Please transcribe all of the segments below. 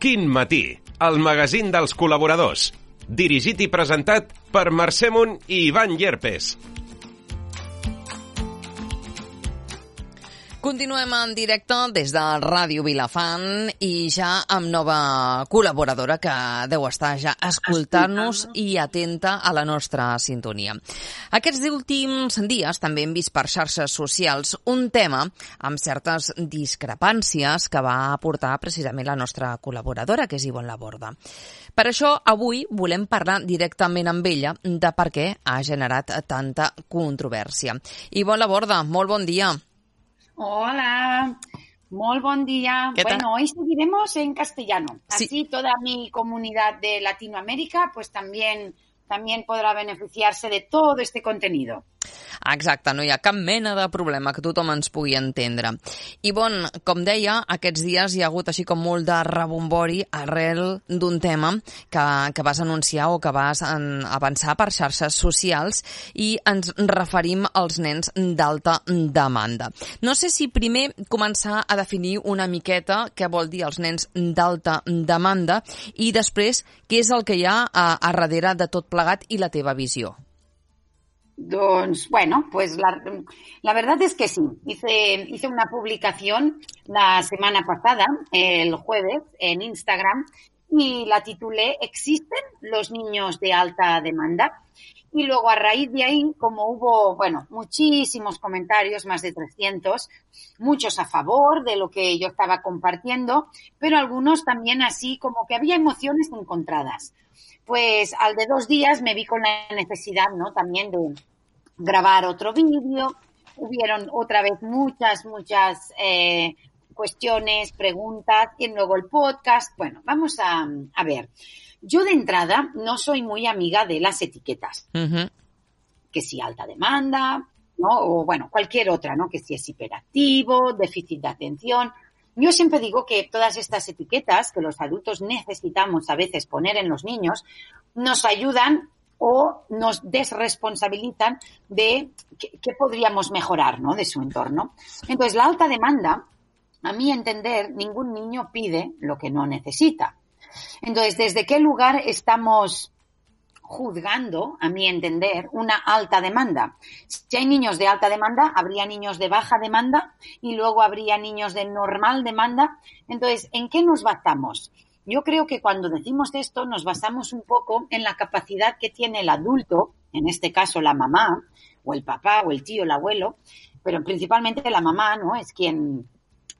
Quin matí, el magazín dels col·laboradors. Dirigit i presentat per Mercè Munt i Ivan Llerpes. Continuem en directe des de Ràdio Vilafant i ja amb nova col·laboradora que deu estar ja escoltant-nos i atenta a la nostra sintonia. Aquests últims dies també hem vist per xarxes socials un tema amb certes discrepàncies que va aportar precisament la nostra col·laboradora, que és Ivonne Laborda. Per això, avui volem parlar directament amb ella de per què ha generat tanta controvèrsia. Ivonne Laborda, molt bon dia. Hola, muy buen día. Bueno, hoy seguiremos en castellano. Sí. Así toda mi comunidad de Latinoamérica pues también, también podrá beneficiarse de todo este contenido. Exacte, no hi ha cap mena de problema que tothom ens pugui entendre. I bon, com deia, aquests dies hi ha hagut així com molt de rebombori arrel d'un tema que, que vas anunciar o que vas en, avançar per xarxes socials i ens referim als nens d'alta demanda. No sé si primer començar a definir una miqueta què vol dir els nens d'alta demanda i després què és el que hi ha a, a darrere de tot plegat i la teva visió. Doncs, bueno, pues la, la verdad es que sí. Hice, hice una publicación la semana pasada, el jueves, en Instagram, y la titulé ¿Existen los niños de alta demanda? Y luego a raíz de ahí, como hubo, bueno, muchísimos comentarios, más de 300, muchos a favor de lo que yo estaba compartiendo, pero algunos también así como que había emociones encontradas. Pues al de dos días me vi con la necesidad, ¿no? También de grabar otro vídeo. Hubieron otra vez muchas, muchas eh, cuestiones, preguntas y luego el podcast. Bueno, vamos a, a ver. Yo de entrada no soy muy amiga de las etiquetas, Uh -huh. que si alta demanda, ¿no? O bueno, cualquier otra, ¿no? Que si es hiperactivo, déficit de atención. Yo siempre digo que todas estas etiquetas que los adultos necesitamos a veces poner en los niños nos ayudan o nos desresponsabilizan de qué, qué podríamos mejorar, ¿no? De su entorno. Entonces, la alta demanda, a mi entender, ningún niño pide lo que no necesita. Entonces, ¿desde qué lugar estamos juzgando, a mi entender, una alta demanda? Si hay niños de alta demanda, habría niños de baja demanda y luego habría niños de normal demanda. Entonces, ¿en qué nos basamos? Yo creo que cuando decimos esto nos basamos un poco en la capacidad que tiene el adulto, en este caso la mamá, o el papá, o el tío, el abuelo, pero principalmente la mamá, ¿no? Es quien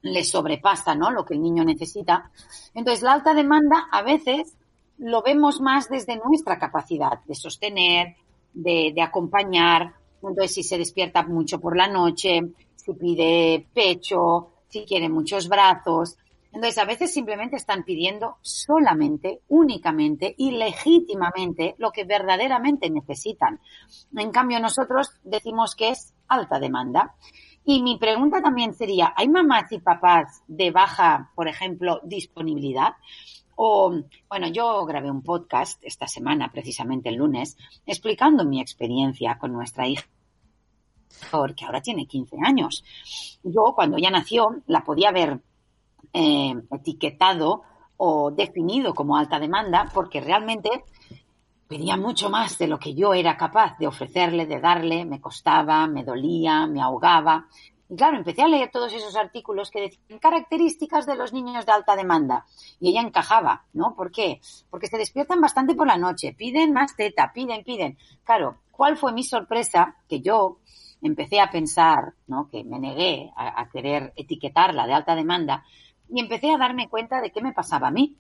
le sobrepasa, ¿no? Lo que el niño necesita. Entonces, la alta demanda a veces lo vemos más desde nuestra capacidad de sostener, de, de acompañar. Entonces, si se despierta mucho por la noche, si pide pecho, si quiere muchos brazos. Entonces, a veces simplemente están pidiendo solamente, únicamente y legítimamente lo que verdaderamente necesitan. En cambio, nosotros decimos que es alta demanda. Y mi pregunta también sería, ¿hay mamás y papás de baja, por ejemplo, disponibilidad? O, bueno, yo grabé un podcast esta semana, precisamente el lunes, explicando mi experiencia con nuestra hija que ahora tiene 15 años. Yo, cuando ella nació, la podía ver eh, etiquetado o definido como alta demanda porque realmente pedía mucho más de lo que yo era capaz de ofrecerle, de darle, me costaba, me dolía, me ahogaba. Y claro, empecé a leer todos esos artículos que decían características de los niños de alta demanda. Y ella encajaba, ¿no? ¿Por qué? Porque se despiertan bastante por la noche, piden más teta, piden, piden. Claro, ¿cuál fue mi sorpresa? Que yo empecé a pensar, ¿no? Que me negué a, a querer etiquetarla de alta demanda y empecé a darme cuenta de qué me pasaba a mí.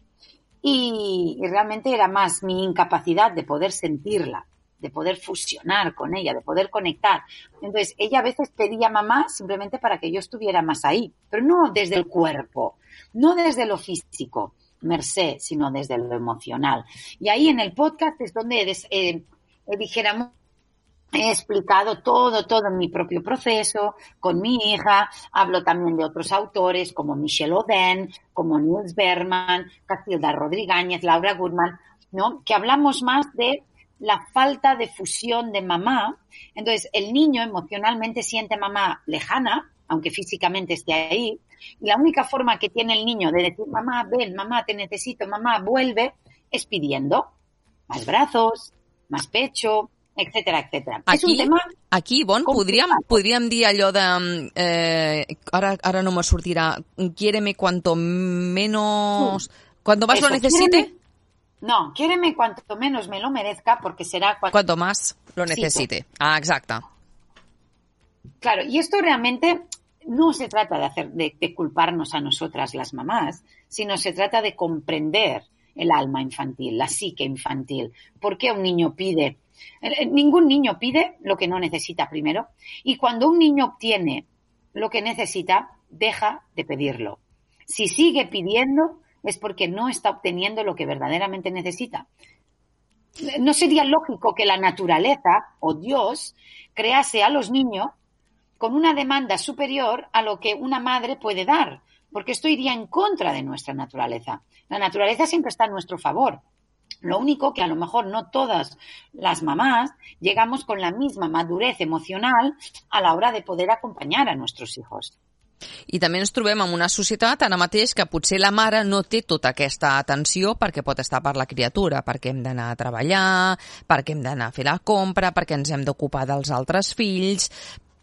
Y, y, realmente era más mi incapacidad de poder sentirla, de poder fusionar con ella, de poder conectar. Entonces, ella a veces pedía mamá simplemente para que yo estuviera más ahí, pero no desde el cuerpo, no desde lo físico, merced, sino desde lo emocional. Y ahí en el podcast es donde eh, dijéramos He explicado todo, todo mi propio proceso, con mi hija. Hablo también de otros autores como Michelle Oden, como Niels Berman, Casilda Rodríguez, Laura Goodman, ¿no? Que hablamos más de la falta de fusión de mamá. Entonces, el niño emocionalmente siente mamá lejana, aunque físicamente esté ahí, Y la única forma que tiene el niño de decir, mamá, ven, mamá, te necesito, mamá, vuelve, es pidiendo más brazos, más pecho, etcétera, etcétera. Aquí, és un tema... Aquí, Bon, podríem, podríem dir allò de... Eh, ara, ara no me sortirà. Quiéreme cuanto menos... Sí. Cuando más Eso, lo necesite... No, quiéreme cuanto menos me lo merezca porque será... Cuanto, cuanto más lo necesite. Sí, ah, exacto. Claro, y esto realmente no se trata de, hacer, de, de culparnos a nosotras las mamás, sino se trata de comprender el alma infantil, la psique infantil. ¿Por qué un niño pide? Ningún niño pide lo que no necesita primero. Y cuando un niño obtiene lo que necesita, deja de pedirlo. Si sigue pidiendo, es porque no está obteniendo lo que verdaderamente necesita. No sería lógico que la naturaleza o Dios crease a los niños con una demanda superior a lo que una madre puede dar, porque esto iría en contra de nuestra naturaleza. La naturaleza siempre está a nuestro favor. Lo único que a lo mejor no todas las mamás llegamos con la misma madurez emocional a la hora de poder acompañar a nuestros hijos. I també ens trobem en una societat ara mateix que potser la mare no té tota aquesta atenció perquè pot estar per la criatura, perquè hem d'anar a treballar, perquè hem d'anar a fer la compra, perquè ens hem d'ocupar dels altres fills,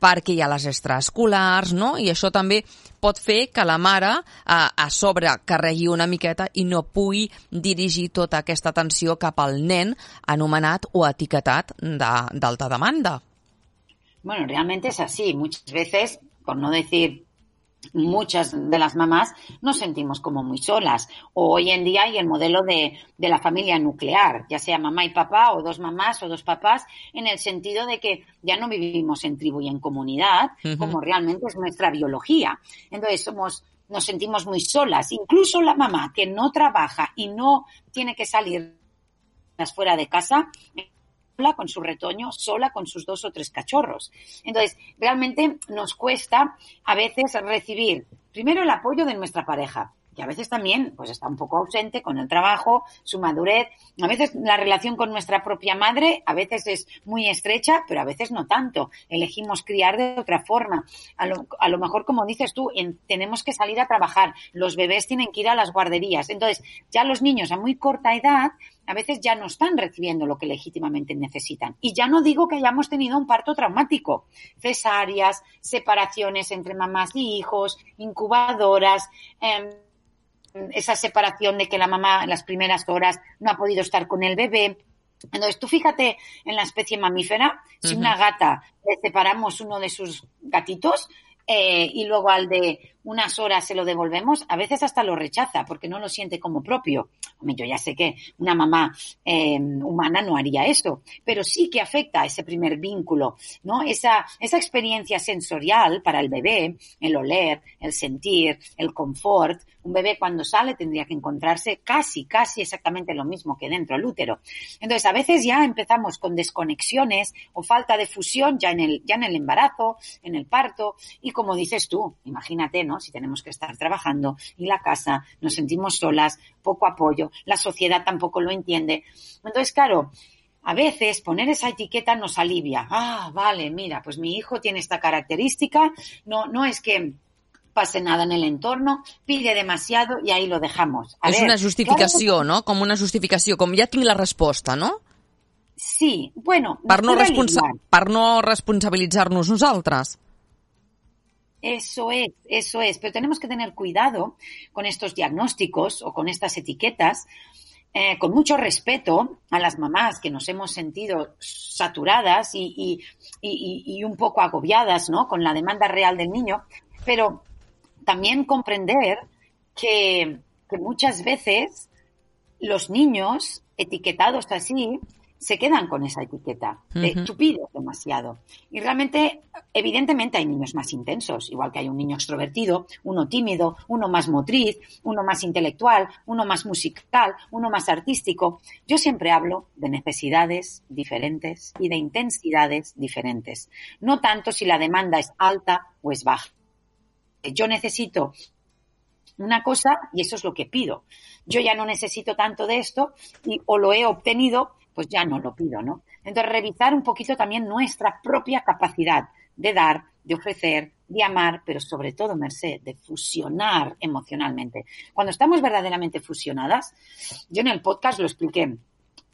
perquè hi ha les extraescolars, no? I això també pot fer que la mare eh, a sobre carregui una miqueta i no pugui dirigir tota aquesta atenció cap al nen anomenat o etiquetat d'alta de, demanda. Bueno, realmente es así. Muchas veces, por no decir muchas de las mamás nos sentimos como muy solas. O hoy en día hay el modelo de, de, la familia nuclear, ya sea mamá y papá o dos mamás o dos papás, en el sentido de que ya no vivimos en tribu y en comunidad, uh -huh. como realmente es nuestra biología. Entonces somos nos sentimos muy solas. Incluso la mamá que no trabaja y no tiene que salir fuera de casa, sola con su retoño, sola con sus dos o tres cachorros. Entonces, realmente nos cuesta a veces recibir primero el apoyo de nuestra pareja, que a veces también pues está un poco ausente con el trabajo, su madurez. A veces la relación con nuestra propia madre a veces es muy estrecha, pero a veces no tanto. Elegimos criar de otra forma. A lo, a lo mejor, como dices tú, en, tenemos que salir a trabajar. Los bebés tienen que ir a las guarderías. Entonces, ya los niños a muy corta edad a veces ya no están recibiendo lo que legítimamente necesitan. Y ya no digo que hayamos tenido un parto traumático, cesáreas, separaciones entre mamás y hijos, incubadoras, eh, esa separación de que la mamá en las primeras horas no ha podido estar con el bebé. Entonces, tú fíjate en la especie mamífera, si uh -huh. una gata le separamos uno de sus gatitos eh, y luego al de unas horas se lo devolvemos, a veces hasta lo rechaza porque no lo siente como propio. Yo ya sé que una mamá eh, humana no haría eso, pero sí que afecta a ese primer vínculo, ¿no? Esa, esa experiencia sensorial para el bebé, el oler, el sentir, el confort. Un bebé cuando sale tendría que encontrarse casi, casi exactamente lo mismo que dentro del útero. Entonces, a veces ya empezamos con desconexiones o falta de fusión ya en el, ya en el embarazo, en el parto, y como dices tú, imagínate, ¿no? Si tenemos que estar trabajando y la casa, nos sentimos solas, poco apoyo, la sociedad tampoco lo entiende. Entonces, claro, a veces poner esa etiqueta nos alivia. Ah, vale, mira, pues mi hijo tiene esta característica, no, no es que pase nada en el entorno, pide demasiado y ahí lo dejamos. A ver, una justificació, claro, no? Com una justificació, com ja tinc la resposta, no? Sí, bueno... Per no, responsa per no responsabilitzar-nos nosaltres. Eso es, eso es. Pero tenemos que tener cuidado con estos diagnósticos o con estas etiquetas, eh, con mucho respeto a las mamás que nos hemos sentido saturadas y, un poco agobiadas ¿no? con la demanda real del niño, pero también comprender que muchas veces los niños etiquetados así se quedan con esa etiqueta de uh -huh. tú pides demasiado. Y realmente, evidentemente hay niños más intensos, igual que hay un niño extrovertido, uno tímido, uno más motriz, uno más intelectual, uno más musical, uno más artístico. Yo siempre hablo de necesidades diferentes y de intensidades diferentes. No tanto si la demanda es alta o es baja. Yo necesito una cosa y eso es lo que pido. Yo ya no necesito tanto de esto y o lo he obtenido pues ya no lo pido, ¿no? Entonces, revisar un poquito también nuestra propia capacidad de dar, de ofrecer, de amar, pero sobre todo, Merced, de fusionar emocionalmente. Cuando estamos verdaderamente fusionadas, yo en el podcast lo expliqué.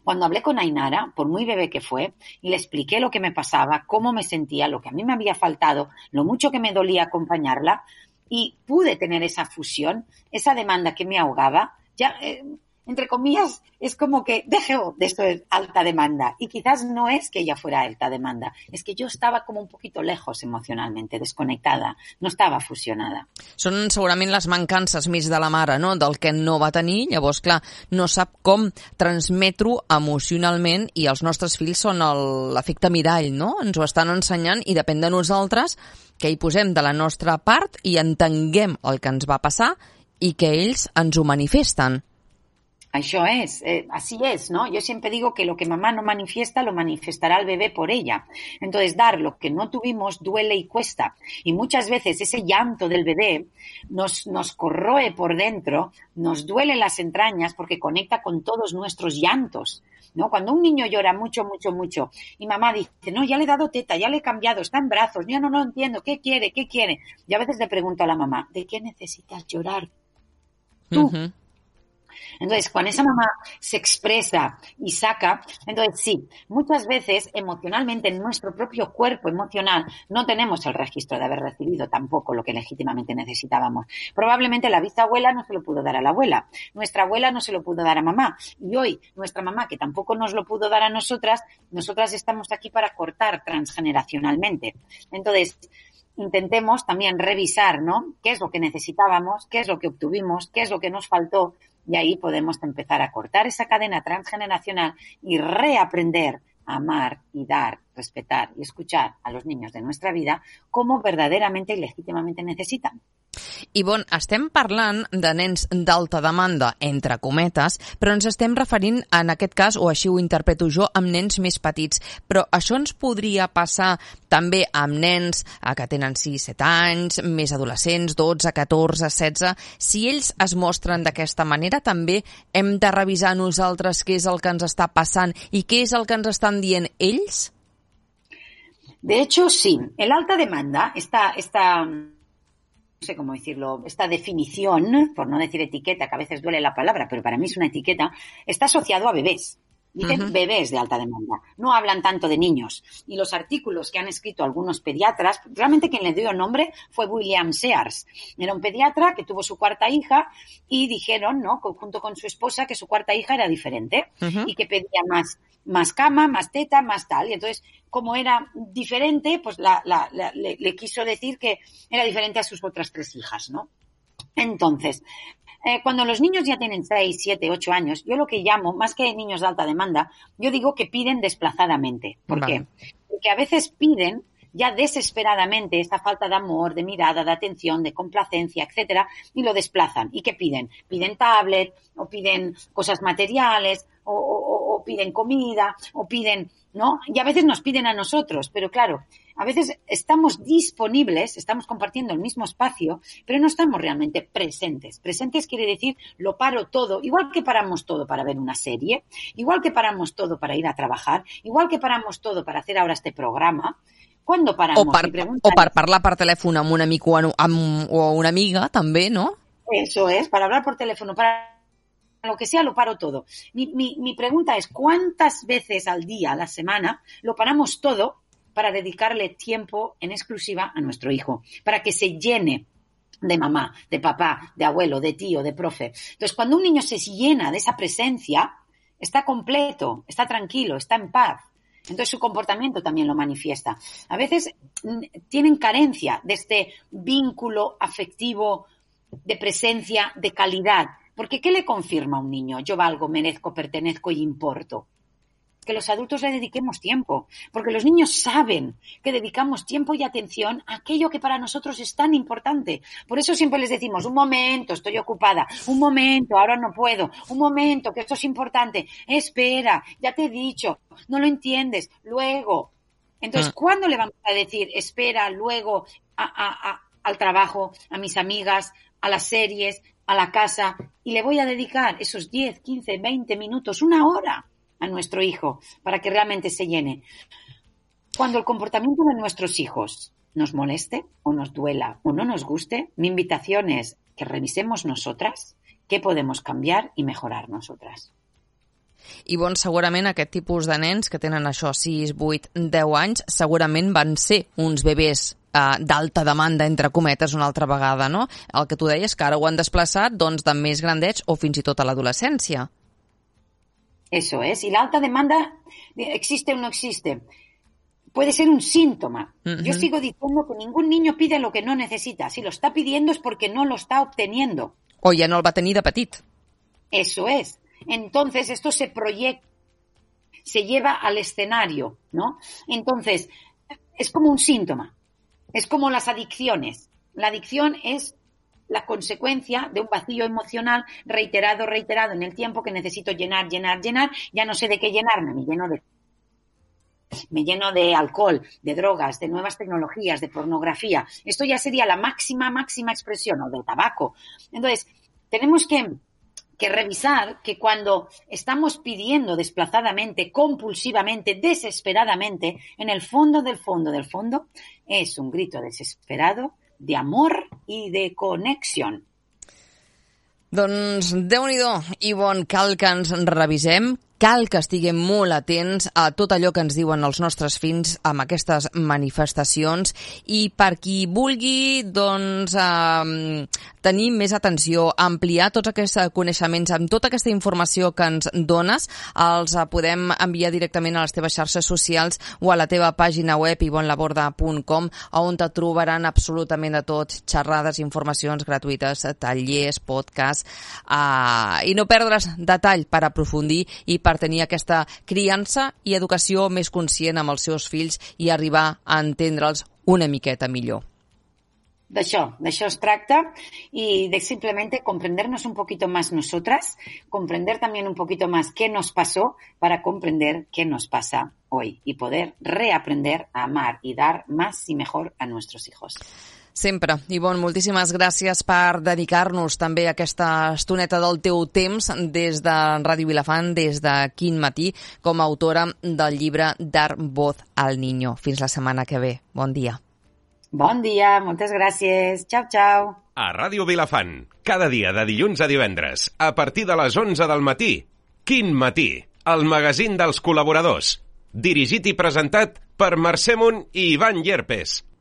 Cuando hablé con Ainara, por muy bebé que fue, y le expliqué lo que me pasaba, cómo me sentía, lo que a mí me había faltado, lo mucho que me dolía acompañarla, y pude tener esa fusión, esa demanda que me ahogaba, ya eh, entre comillas, es como que dejo de de alta demanda. Y quizás no es que ella fuera alta demanda, es que yo estava com un poquito lejos emocionalmente, desconnectada, no estava fusionada. Són segurament les mancances més de la mare, no?, del que no va tenir, llavors, clar, no sap com transmetre-ho emocionalment i els nostres fills són l'efecte mirall, no?, ens ho estan ensenyant i depèn de nosaltres que hi posem de la nostra part i entenguem el que ens va passar i que ells ens ho manifesten. Eso es, eh, así es, ¿no? Yo siempre digo que lo que mamá no manifiesta, lo manifestará el bebé por ella. Entonces, dar lo que no tuvimos duele y cuesta. Y muchas veces ese llanto del bebé nos, nos corroe por dentro, nos duele las entrañas porque conecta con todos nuestros llantos. ¿no? Cuando un niño llora mucho, mucho, mucho y mamá dice, no, ya le he dado teta, ya le he cambiado, está en brazos, yo no, no entiendo, ¿qué quiere? ¿Qué quiere? Y a veces le pregunto a la mamá, ¿de qué necesitas llorar? Tú. Entonces, cuando esa mamá se expresa y saca, entonces sí, muchas veces emocionalmente en nuestro propio cuerpo emocional no tenemos el registro de haber recibido tampoco lo que legítimamente necesitábamos. Probablemente la bisabuela no se lo pudo dar a la abuela, nuestra abuela no se lo pudo dar a mamá y hoy nuestra mamá que tampoco nos lo pudo dar a nosotras, nosotras estamos aquí para cortar transgeneracionalmente. Entonces, intentemos también revisar, ¿no? ¿Qué es lo que necesitábamos? ¿Qué es lo que obtuvimos? ¿Qué es lo que nos faltó? Y ahí podemos empezar a cortar esa cadena transgeneracional y reaprender a amar y dar, respetar y escuchar a los niños de nuestra vida como verdaderamente y legítimamente necesitan. Ivon, estem parlant de nens d'alta demanda, entre cometes, però ens estem referint, en aquest cas, o així ho interpreto jo, amb nens més petits. Però això ens podria passar també amb nens que tenen 6, 7 anys, més adolescents, 12, 14, 16... Si ells es mostren d'aquesta manera, també hem de revisar nosaltres què és el que ens està passant i què és el que ens estan dient ells? De hecho, sí. El alta demanda, esta, esta no sé cómo decirlo, esta definición, por no decir etiqueta, que a veces duele la palabra, pero para mí es una etiqueta, está asociado a bebés. Dicen bebés de alta demanda. No hablan tanto de niños. Y los artículos que han escrito algunos pediatras, realmente quien le dio nombre fue William Sears. Era un pediatra que tuvo su cuarta hija y dijeron, ¿no? Junto con su esposa, que su cuarta hija era diferente y que pedía más más cama, más teta, más tal. Y entonces, como era diferente, pues la, la, le, quiso decir que era diferente a sus otras tres hijas, ¿no? Entonces, eh, cuando los niños ya tienen 6, 7, 8 años, yo lo que llamo, más que niños de alta demanda, yo digo que piden desplazadamente. ¿Por qué? Porque a veces piden ya desesperadamente esta falta de amor, de mirada, de atención, de complacencia, etcétera, y lo desplazan. ¿Y qué piden? Piden tablet, o piden cosas materiales, o, piden comida, o piden, ¿no? Y a veces nos piden a nosotros, pero claro, a veces estamos disponibles, estamos compartiendo el mismo espacio, pero no estamos realmente presentes. Presentes quiere decir lo paro todo, igual que paramos todo para ver una serie, igual que paramos todo para ir a trabajar, igual que paramos todo para hacer ahora este programa. ¿Cuándo paramos? O per, o per parlar per telèfon amb un amic o, amb, o una amiga, també, no? Eso es, para hablar por teléfono, para lo que sea, lo paro todo. Mi, mi, mi pregunta es, ¿cuántas veces al día, a la semana, lo paramos todo para dedicarle tiempo en exclusiva a nuestro hijo? Para que se llene de mamá, de papá, de abuelo, de tío, de profe. Entonces, cuando un niño se llena de esa presencia, está completo, está tranquilo, está en paz. Entonces su comportamiento también lo manifiesta. A veces mm, tienen carencia de este vínculo afectivo, de presencia, de calidad. Porque ¿qué le confirma a un niño? Yo valgo, merezco, pertenezco y importo. Que los adultos le dediquemos tiempo, porque los niños saben que dedicamos tiempo y atención a aquello que para nosotros es tan importante. Por eso siempre les decimos, un momento, estoy ocupada, un momento, ahora no puedo, un momento, que esto es importante, espera, ya te he dicho, no lo entiendes, luego. Entonces, ah. ¿cuándo le vamos a decir, espera, luego, al trabajo, a mis amigas, a las series, a la casa y le voy a dedicar esos 10, 15, 20 minutos, una hora a nuestro hijo para que realmente se llene. Cuando el comportamiento de nuestros hijos nos moleste o nos duela o no nos guste, mi invitación es que revisemos nosotras qué podemos cambiar y mejorar nosotras. I bon, segurament aquest tipus de nens que tenen això 6, 8, 10 anys, segurament van ser uns bebès eh, d'alta demanda, entre cometes, una altra vegada, no? El que tu deies, que ara ho han desplaçat doncs, de més grandets o fins i tot a l'adolescència. Eso es. Y la alta demanda, existe o no existe, puede ser un síntoma. Uh -huh. Yo sigo diciendo que ningún niño pide lo que no necesita. Si lo está pidiendo es porque no lo está obteniendo. O ja no el va tenir de petit. Eso es. Entonces, esto se proyecta, se lleva al escenario, ¿no? Entonces, es como un síntoma. Es como las adicciones. La adicción es la consecuencia de un vacío emocional reiterado, reiterado en el tiempo que necesito llenar, llenar, llenar. Ya no sé de qué llenarme, me lleno de me lleno de alcohol, de drogas, de nuevas tecnologías, de pornografía. Esto ya sería la máxima, máxima expresión, o de tabaco. Entonces, tenemos que, que revisar que cuando estamos pidiendo desplazadamente, compulsivamente, desesperadamente, en el fondo del fondo del fondo, es un grito desesperado de amor i de connexió. Doncs déu nhi Ivonne, cal revisem, cal que estiguem molt atents a tot allò que ens diuen els nostres fins amb aquestes manifestacions. I per qui vulgui doncs, eh, tenir més atenció, ampliar tots aquests coneixements amb tota aquesta informació que ens dones, els podem enviar directament a les teves xarxes socials o a la teva pàgina web ivonlaborda.com on te trobaran absolutament de tot, xerrades, informacions gratuïtes, tallers, podcasts eh, i no perdre's detall per aprofundir i per per tenir aquesta criança i educació més conscient amb els seus fills i arribar a entendre'ls una miqueta millor. D'això, d'això es tracta y de simplemente comprendernos un poquito más nosotras, comprender también un poquito más qué nos pasó para comprender qué nos pasa hoy y poder reaprender a amar y dar más y mejor a nuestros hijos. Sempre. Ivonne, moltíssimes gràcies per dedicar-nos també a aquesta estoneta del teu temps des de Ràdio Vilafant, des de Quin Matí, com a autora del llibre Dar voz al niño. Fins la setmana que ve. Bon dia. Bon dia, moltes gràcies. Ciao, ciao. A Ràdio Vilafant, cada dia de dilluns a divendres, a partir de les 11 del matí. Quin Matí, el magazín dels col·laboradors. Dirigit i presentat per Mercè Munt i Ivan Llerpes.